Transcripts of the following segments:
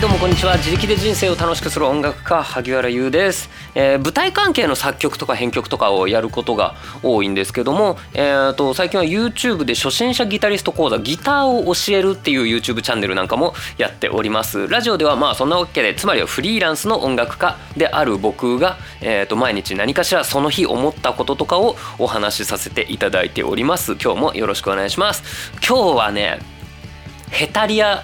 どうもこんにちは。自力で人生を楽しくする音楽家萩原優です、えー舞台関係の作曲とか編曲とかをやることが多いんですけども、えー、と最近は YouTube で初心者ギタリスト講座ギターを教えるっていう YouTube チャンネルなんかもやっております。ラジオではまあそんなわけでつまりはフリーランスの音楽家である僕が、えー、と毎日何かしらその日思ったこととかをお話しさせていただいております。今日もよろしくお願いします。今日はねヘタリア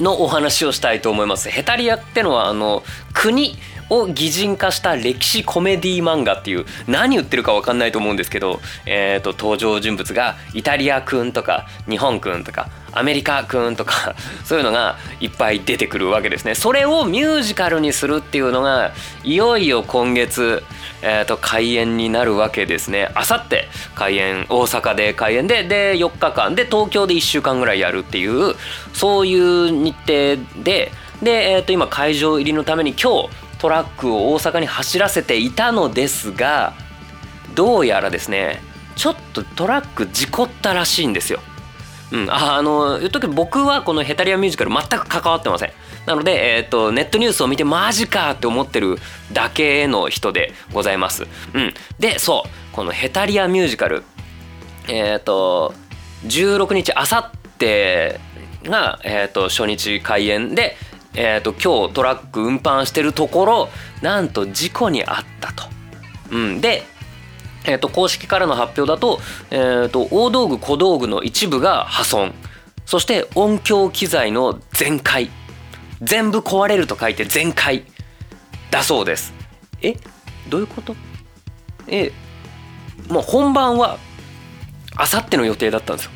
のお話をしたいと思います。ヘタリアってのはあの国を擬人化した歴史コメディ漫画っていう何言ってるか分かんないと思うんですけど、えー、と登場人物がイタリア君とか日本くんとかアメリカくんとか そういうのがいっぱい出てくるわけですねそれをミュージカルにするっていうのがいよいよ今月、えー、と開演になるわけですねあさって開演大阪で開演でで4日間で東京で1週間ぐらいやるっていうそういう日程でで、えー、と今会場入りのために今日トラックを大阪に走らせていたのですがどうやらですねちょっとトラック事故ったらしいんですよ。うん、ああの言っとくけど僕はこのヘタリアミュージカル全く関わってません。なので、えー、とネットニュースを見てマジかって思ってるだけの人でございます、うん、でそう。このヘタリアミュージカルえっ、と16日あさってが、えー、と初日開演で、えー、と今日トラック運搬してるところなんと事故に遭ったと。うん、でえー、と公式からの発表だと,、えー、と大道具小道具の一部が破損。そして音響機材の全壊全部壊れると書いて全壊だそうです。え？どういうこと？えもう本番はあさっての予定だったんですよ。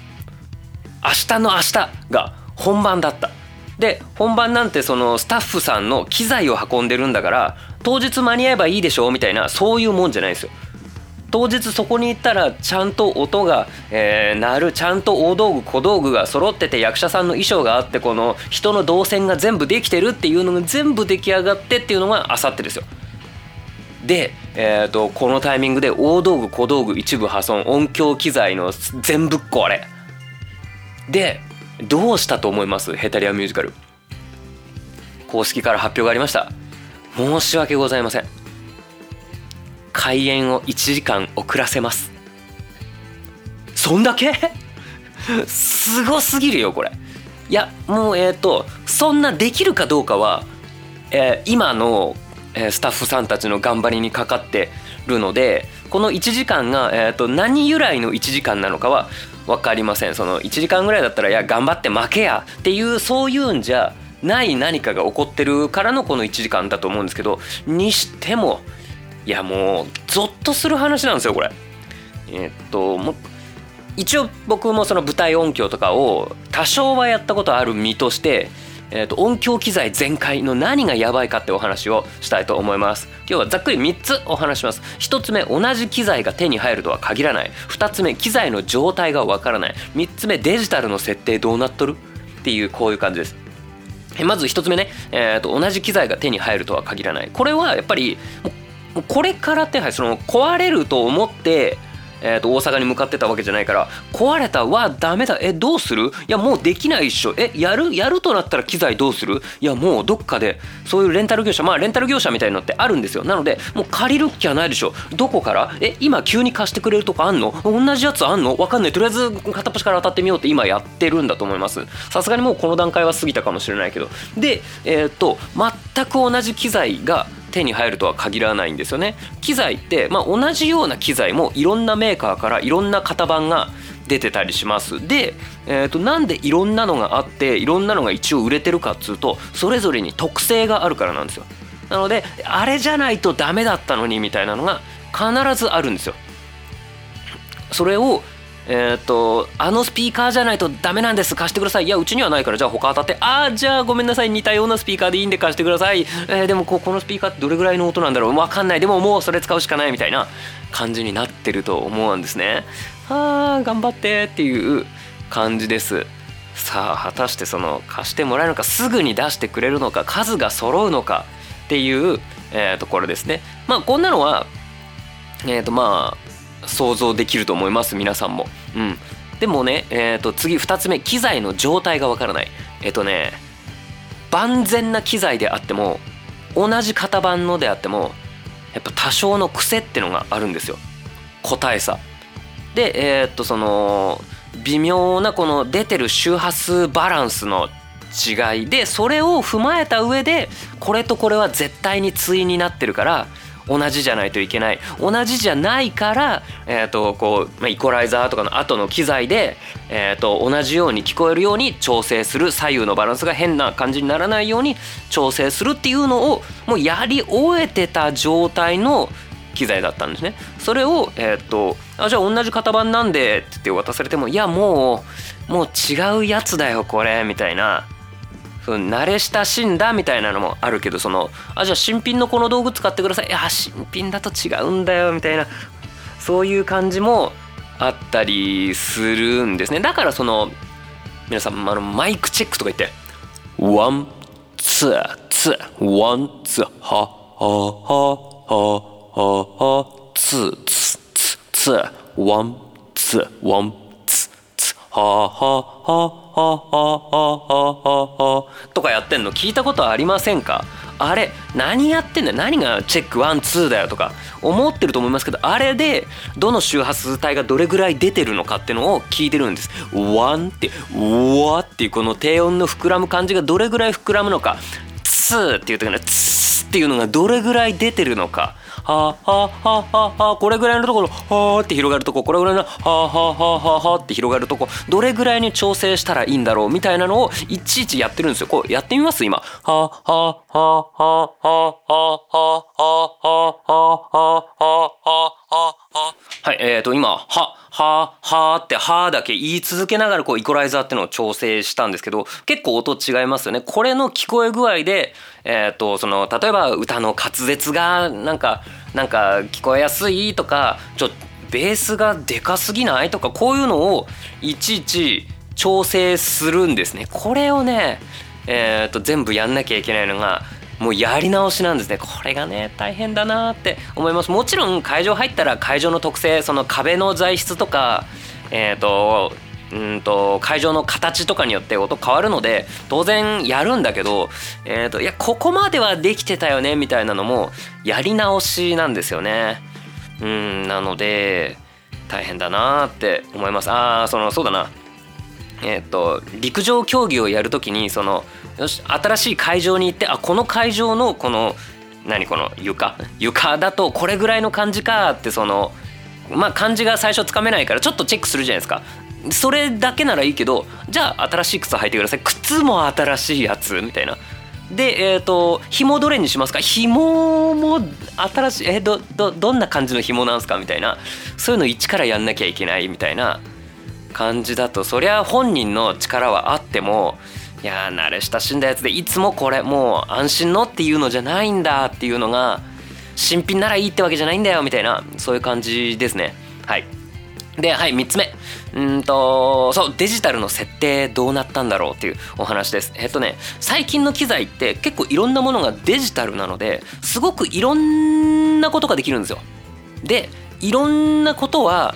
明日の明日が本番だった。で本番なんてそのスタッフさんの機材を運んでるんだから当日間に合えばいいでしょうみたいなそういうもんじゃないですよ。当日そこに行ったらちゃんと音が、えー鳴るちゃんと大道具小道具が揃ってて役者さんの衣装があってこの人の動線が全部できてるっていうのが全部出来上がってっていうのがあさってですよ。で、えー、とこのタイミングで大道具小道具一部破損音響機材の全部っ壊れ。でどうしたと思います？ヘタリアミュージカル。公式から発表がありました。申し訳ございません。開演を1時間遅らせます。そんだけ？すごすぎるよこれ。いやもうえっ、とそんなできるかどうかは、えー今の、えースタッフさんたちの頑張りにかかってるのでこの1時間が、えー、と何由来の1時間なのかは分かりません。その1時間ぐらいだったらいや頑張って負けやっていうそういうんじゃない何かが起こってるからのこの1時間だと思うんですけどにしてもいやもうゾッとする話なんですよこれ。えっともう一応僕もその舞台音響とかを多少はやったことある身として、えっと音響機材全開の何がやばいかってお話をしたいと思います。今日はざっくり3つお話します。1つ目同じ機材が手に入るとは限らない。2つ目機材の状態がわからない。3つ目デジタルの設定どうなっとる？っていうこういう感じです。まず一つ目ね、えーと同じ機材が手に入るとは限らない。これはやっぱりこれから手配その壊れると思って、えー、と大阪に向かってたわけじゃないから壊れたわダメだ。えどうする？いやもうできないっしょ。えやる？やるとなったら機材どうする？いやもうどっかでそういうレンタル業者まあレンタル業者みたいのってあるんですよ。なのでもう借りるっきゃないでしょ。どこから？え今急に貸してくれるとこあんの？同じやつあんの？わかんない。とりあえず片っ端から当たってみようって今やってるんだと思います。さすがにもうこの段階は過ぎたかもしれないけど。でえっ、と全く同じ機材が手に入るとは限らないんですよね。機材って、まあ、同じような機材もいろんなメーカーからいろんな型番が出てたりします。で、えー、となんでいろんなのがあっていろんなのが一応売れてるかっつうとそれぞれに特性があるからなんですよ。なのであれじゃないとダメだったのにみたいなのが必ずあるんですよ。それをえー、とあのスピーカーじゃないとダメなんです。貸してください。いやうちにはないから。じゃあ他当たって。ああじゃあごめんなさい。似たようなスピーカーでいいんで貸してください、えーでもここのスピーカーってどれぐらいの音なんだろう。分かんない。でももうそれ使うしかない。みたいな感じになってると思うんですね。あ頑張ってっていう感じです。さあ果たしてその貸してもらえるのかすぐに出してくれるのか数が揃うのかっていう、えーところですね。まあこんなのはえー、とまあ想像できると思います皆さんも。うん、でもね、えー、と次2つ目機材の状態がわからない。えっ、とね万全な機材であっても同じ型番のであってもやっぱ多少の癖ってのがあるんですよ個体差でえー、っとその微妙なこの出てる周波数バランスの違いでそれを踏まえた上でこれとこれは絶対に対になってるから同じじゃないといけない同じじゃないから、えーとこうまあ、イコライザーとかの後の機材で、えーと同じように聞こえるように調整する左右のバランスが変な感じにならないように調整するっていうのをもうやり終えてた状態の機材だったんですね。それを、えーと、あじゃあ同じ型番なんでって言って渡されてもいやもうもう違うやつだよこれみたいなその慣れ親しんだみたいなのもあるけどそのあじゃあ新品のこの道具使ってください。いや新品だと違うんだよみたいな。そういう感じもあったりするんですね。だからその皆さんあのマイクチェックとか言ってワンツーツーワンツーははははははツーツーツーツーワンツーワンツーはははははははとかやってんの聞いたことありませんかあれ何やってんだよ何が check one two だよとか思ってると思いますけどあれでどの周波数帯がどれぐらい出てるのかっていうのを聞いてるんです。 one ってうわっていうこの低音の膨らむ感じがどれぐらい膨らむのかツーっていう時のツーっていうのがどれぐらい出てるのかはあはあはあはあこれぐらいのところはあって広がるとここれぐらいのはあはあはあはあはあって広がるとこどれぐらいに調整したらいいんだろうみたいなのをいちいちやってるんですよ。こうやってみます？今。はあはあはあはあはあはあはあはいえーと今はははってはだけ言い続けながらこうイコライザーっていうのを調整したんですけど結構音違いますよね。これの聞こえ具合でえっ、とその例えば歌の滑舌がなんかなんか聞こえやすいとかちょっとベースがでかすぎないとかこういうのをいちいち調整するんですね。これをねえー、と全部やんなきゃいけないのがもうやり直しなんですねこれがね大変だなって思いますもちろん会場入ったら会場の特性その壁の材質とかえっ、ー、とうんと会場の形とかによって音変わるので当然やるんだけど、えーと、いやここまではできてたよねみたいなのもやり直しなんですよね。うんなので大変だなって思います。ああそのそうだなえ、ー、と陸上競技をやるときにそのよし新しい会場に行ってあこの会場のこの何この床床だとこれぐらいの感じかってそのまあ漢字が最初つかめないからちょっとチェックするじゃないですか。それだけならいいけどじゃあ新しい靴履いてください。靴も新しいやつみたいな。でえっ、ー、と紐どれにしますか？紐も新しいえー、どどどんな感じの紐なんすか？みたいな。そういうの一からやんなきゃいけないみたいな。感じだとそりゃ本人の力はあってもいや慣れ親しんだやつでいつもこれもう安心のっていうのじゃないんだっていうのが新品ならいいってわけじゃないんだよみたいなそういう感じですね。はい。ではい3つ目。うんとそうデジタルの設定どうなったんだろうっていうお話です。えっとね最近の機材って結構いろんなものがデジタルなのですごくいろんなことができるんですよ。でいろんなことは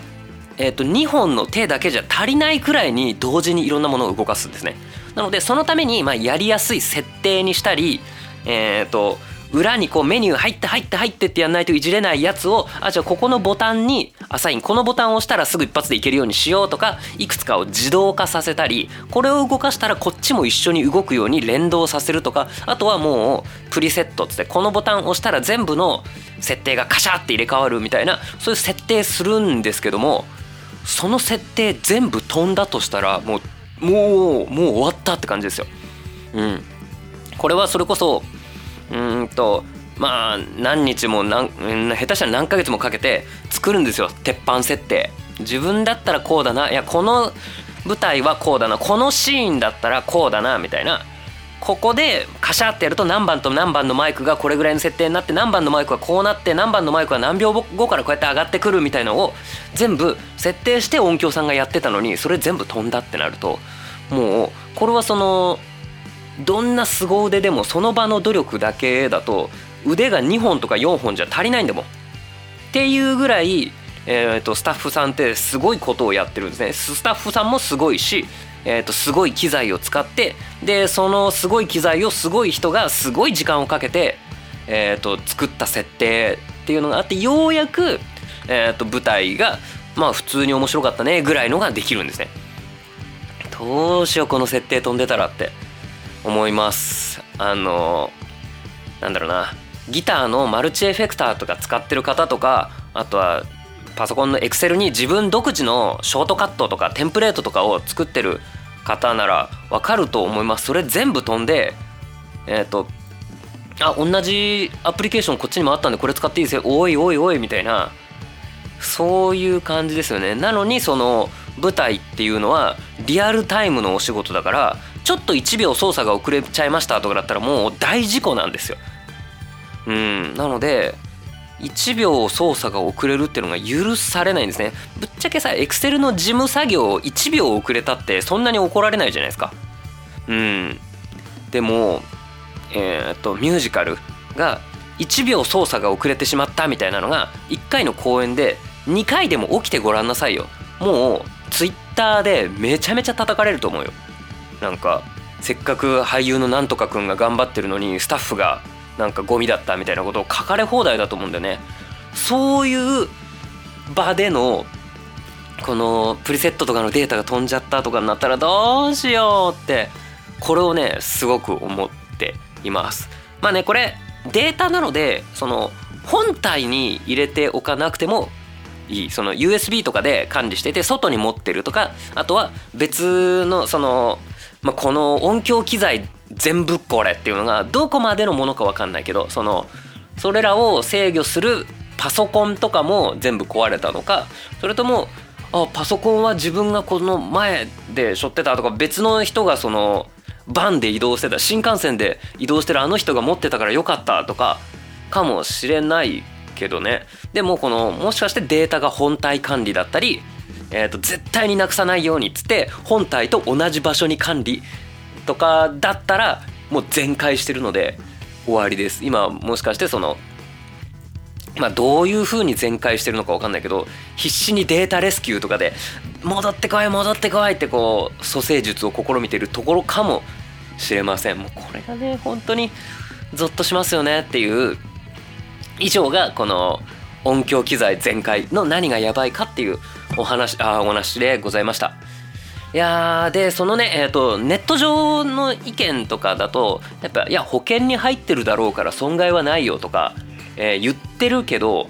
えっと2本の手だけじゃ足りないくらいに同時にいろんなものを動かすんですね。なのでそのためにまあやりやすい設定にしたりえっと裏にこうメニュー入って入って入ってってやんないといじれないやつをあじゃあここのボタンにアサインこのボタンを押したらすぐ一発でいけるようにしようとかいくつかを自動化させたりこれを動かしたらこっちも一緒に動くように連動させるとかあとはもうプリセットっつってこのボタンを押したら全部の設定がカシャって入れ替わるみたいなそういう設定するんですけどもその設定全部飛んだとしたらもうもうもう終わったって感じですよ。うん、これはそれこそうんとまあ何日も何下手したら何ヶ月もかけて作るんですよ。鉄板設定。自分だったらこうだな。いやこの舞台はこうだな。このシーンだったらこうだなみたいな。ここでカシャってやると何番と何番のマイクがこれぐらいの設定になって何番のマイクはこうなって何番のマイクは何秒後からこうやって上がってくるみたいのを全部設定して音響さんがやってたのにそれ全部飛んだってなるともうこれはそのどんな凄腕でもその場の努力だけだと腕が2本とか4本じゃ足りないんだもん。っていうぐらい、えーと、スタッフさんってすごいことをやってるんですね。スタッフさんもすごいしえー、とすごい機材を使ってでそのすごい機材をすごい人がすごい時間をかけて、えー、と作った設定っていうのがあってようやく、えー、と舞台がまあ普通に面白かったねぐらいのができるんですね。どうしようこの設定飛んでたらって思います。あのなんだろうなギターのマルチエフェクターとか使ってる方とかあとはパソコンのエクセルに自分独自のショートカットとかテンプレートとかを作ってる方ならわかると思います。それ全部飛んでえっ、ー、とあ同じアプリケーションこっちにもあったんでこれ使っていいですよ。おいおいおいみたいなそういう感じですよね。なのにその舞台っていうのはリアルタイムのお仕事だからちょっと1秒操作が遅れちゃいましたとかだったらもう大事故なんですよ。うん。なので1秒操作が遅れるっていうのが許されないんですね。ぶっちゃけさエクセルの事務作業1秒遅れたってそんなに怒られないじゃないですか。うん。でもえー、っとミュージカルが1秒操作が遅れてしまったみたいなのが1回の公演で2回でも起きてごらんなさいよ。もうツイッターでめちゃめちゃ叩かれると思うよ。なんかせっかく俳優のなんとかくんが頑張ってるのにスタッフがなんかゴミだったみたいなことを書かれ放題だと思うんだよね。そういう場でのこのプリセットとかのデータが飛んじゃったとかになったらどうしようってこれをねすごく思っています。まあねこれデータなのでその本体に入れておかなくてもいい。その USB とかで管理してて外に持ってるとかあとは別のその、まあ、この音響機材全部これっていうのがどこまでのものか分かんないけどそのそれらを制御するパソコンとかも全部壊れたのかそれともあパソコンは自分がこの前で背負ってたとか別の人がそのバンで移動してた新幹線で移動してるあの人が持ってたからよかったとかかもしれないけどね。でもこのもしかしてデータが本体管理だったり、えー、と絶対になくさないようにっつって本体と同じ場所に管理とかだったらもう全開してるので終わりです今もしかしてそのまあどういう風に全開してるのか分かんないけど必死にデータレスキューとかで戻ってこい戻ってこいってこう蘇生術を試みてるところかもしれませんもうこれがね本当にゾッとしますよねっていう以上がこの音響機材全開の何がやばいかっていうお話あお話でございました。いやでそのね、えーと、ネット上の意見とかだとやっぱいや保険に入ってるだろうから損害はないよとか、えー、言ってるけど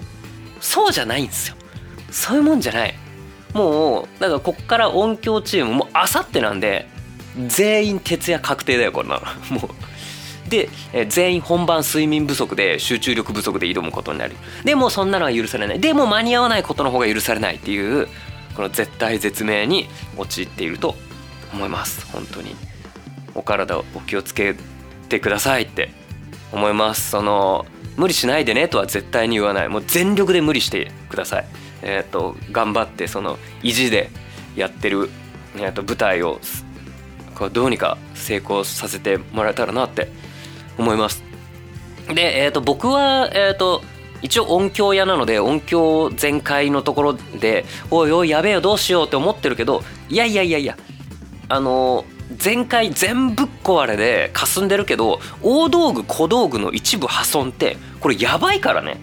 そうじゃないんですよ。そういうもんじゃない。もうだからこっから音響チームもうあさってなんで全員徹夜確定だよこんなの。もう。で、えー、全員本番睡眠不足で集中力不足で挑むことになる。でもそんなのは許されない。でも間に合わないことの方が許されないっていうこの絶対絶命に陥っていると思います。本当に。お体をお気をつけてくださいって思います。その無理しないでねとは絶対に言わない。もう全力で無理してください。えっ、ー、と頑張ってその意地でやってる、えー、と舞台をこうどうにか成功させてもらえたらなって思います。で、えー、と僕はえっ、ー、と一応音響屋なので音響全開のところでおいおいやべえよどうしようって思ってるけどいやいやいやいやあの全開全部壊れで霞んでるけど大道具小道具の一部破損ってこれやばいからね。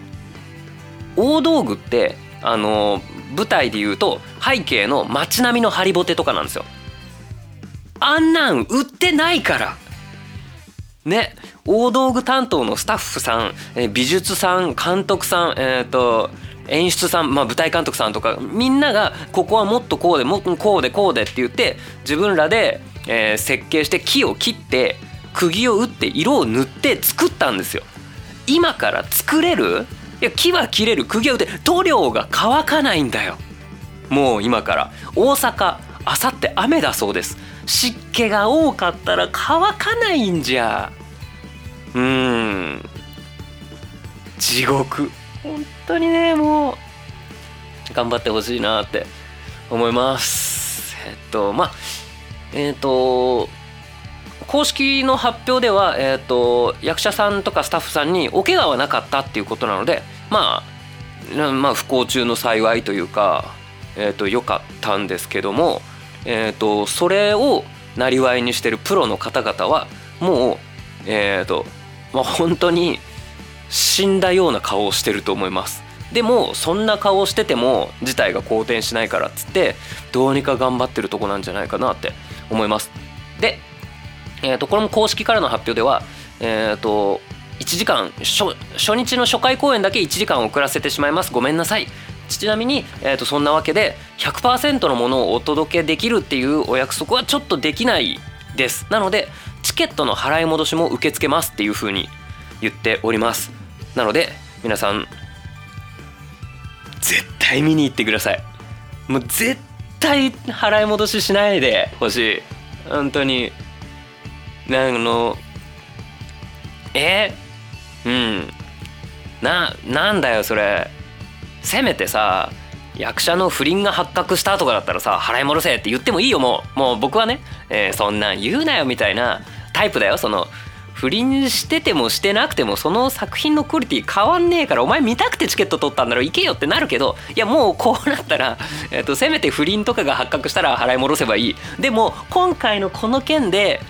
大道具ってあの舞台で言うと背景の街並みのハリボテとかなんですよ。あんなん売ってないから。ね。大道具担当のスタッフさん、え美術さん監督さんえっ、ー、と演出さん、まあ、舞台監督さんとかみんながここはもっとこうでもっとこうでこうでって言って自分らで、えー、設計して木を切って釘を打って色を塗って作ったんですよ。今から作れる？いや木は切れる。釘は打って塗料が乾かないんだよ。もう今から。大阪あさって雨だそうです。湿気が多かったら乾かないんじゃ。うん。地獄。本当にねもう頑張ってほしいなって思います。えっとまあえっと公式の発表では、えーと、役者さんとかスタッフさんにお怪我はなかったっていうことなので、まあ、まあ不幸中の幸いというか、えーと、よかったんですけどもえーと、それをなりわいにしてるプロの方々はもうえっ、ー、とまあ本当に死んだような顔をしてると思います。でもそんな顔をしてても事態が好転しないからっつってどうにか頑張ってるとこなんじゃないかなって思います。で、えー、とこれも公式からの発表ではえっ、ー、と1時間初日の初回公演だけ1時間遅らせてしまいます。ごめんなさい。ちなみに、えー、とそんなわけで100%のものをお届けできるっていうお約束はちょっとできないです。なのでチケットの払い戻しも受け付けますっていうふうに言っております。なので皆さん絶対見に行ってください。もう絶対払い戻ししないでほしい。本当に。あのえ？うん。ななんだよそれ。せめてさ役者の不倫が発覚したとかだったらさ払い戻せって言ってもいいよもう。もう僕はね、えー、そんなん言うなよみたいなタイプだよ。その不倫しててもしてなくてもその作品のクオリティ変わんねえからお前見たくてチケット取ったんだろ行けよってなるけどいやもうこうなったら、えーと、せめて不倫とかが発覚したら払い戻せばいい。でも今回のこの件で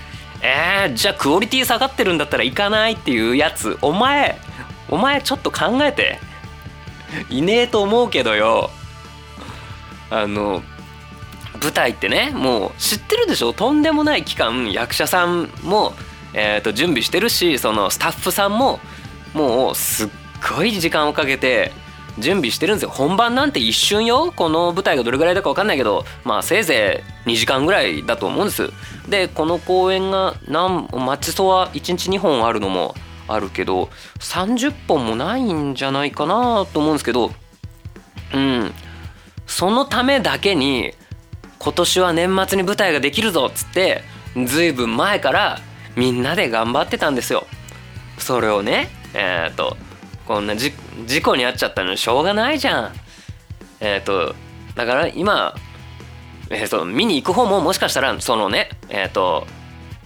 えー、じゃあクオリティ下がってるんだったら行かないっていうやつお前お前ちょっと考えて。いねえと思うけどよ。あの舞台ってねもう知ってるでしょ？とんでもない期間役者さんも、えー、と準備してるしそのスタッフさんももうすっごい時間をかけて準備してるんですよ。本番なんて一瞬よ。この舞台がどれぐらいだか分かんないけどまあせいぜい2時間ぐらいだと思うんです。でこの公演が何マッチソは1日2本あるのもあるけど30本もないんじゃないかなと思うんですけどうん。そのためだけに今年は年末に舞台ができるぞっつってずいぶん前からみんなで頑張ってたんですよ。それをねえっ、ー、とこんな事故に遭っちゃったのしょうがないじゃん。えっ、ー、とだから今、えーと、見に行く方ももしかしたらそのねえっ、ー、と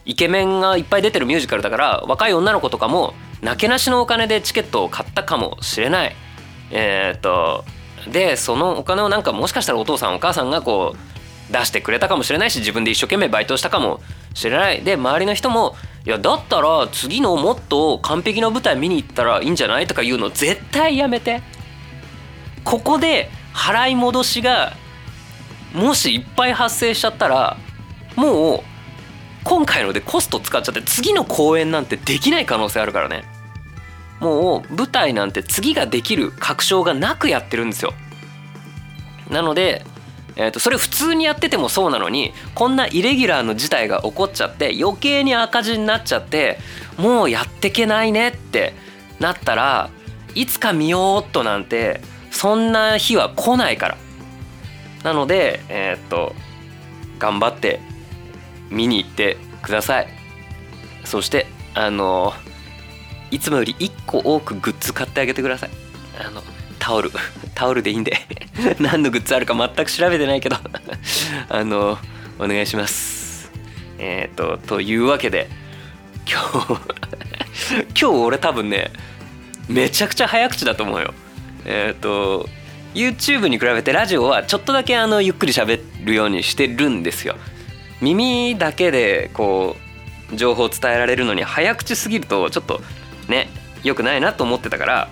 イケメンがいっぱい出てるミュージカルだから若い女の子とかもなけなしのお金でチケットを買ったかもしれない。えっ、とでそのお金をなんかもしかしたらお父さんお母さんがこう出してくれたかもしれないし自分で一生懸命バイトしたかもしれない。で周りの人もいやだったら次のもっと完璧な舞台見に行ったらいいんじゃないとか言うの絶対やめて。ここで払い戻しがもしいっぱい発生しちゃったらもう今回のでコスト使っちゃって次の公演なんてできない可能性あるからね。もう舞台なんて次ができる確証がなくやってるんですよ。なので、えー、とそれ普通にやっててもそうなのにこんなイレギュラーの事態が起こっちゃって余計に赤字になっちゃってもうやってけないねってなったらいつか見ようっとなんてそんな日は来ないから。なのでえー、っと頑張って見に行ってください。そしてあのいつもより1個多くグッズ買ってあげてください。あのタオル。タオルでいいんで。何のグッズあるか全く調べてないけど。あのお願いします。えっ、ー、とというわけで今日今日俺多分ねめちゃくちゃ早口だと思うよ。えっ、ー、と YouTube に比べてラジオはちょっとだけあのゆっくり喋るようにしてるんですよ。耳だけでこう情報を伝えられるのに早口すぎるとちょっとね良くないなと思ってたから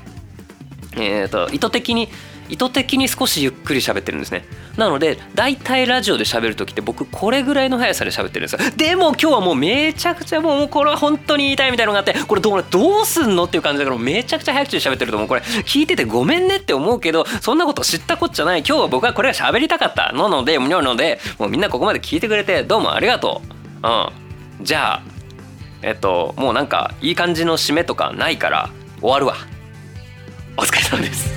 えーと、意図的に意図的に少しゆっくり喋ってるんですね。なので大体ラジオで喋る時って僕これぐらいの速さで喋ってるんですよ。でも今日はもうめちゃくちゃもうこれは本当に言いたいみたいなのがあってこれどうどうすんのっていう感じだからめちゃくちゃ早口で喋ってると思う。これ聞いててごめんねって思うけどそんなこと知ったこっちゃない。今日は僕はこれが喋りたかった。ののでなのでもうみんなここまで聞いてくれてどうもありがとう。うん。じゃあえっともうなんかいい感じの締めとかないから終わるわ。お疲れ様です。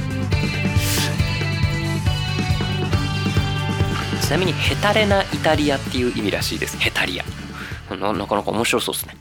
ちなみにヘタレなイタリアっていう意味らしいです。ヘタリア。なかなか面白そうですね。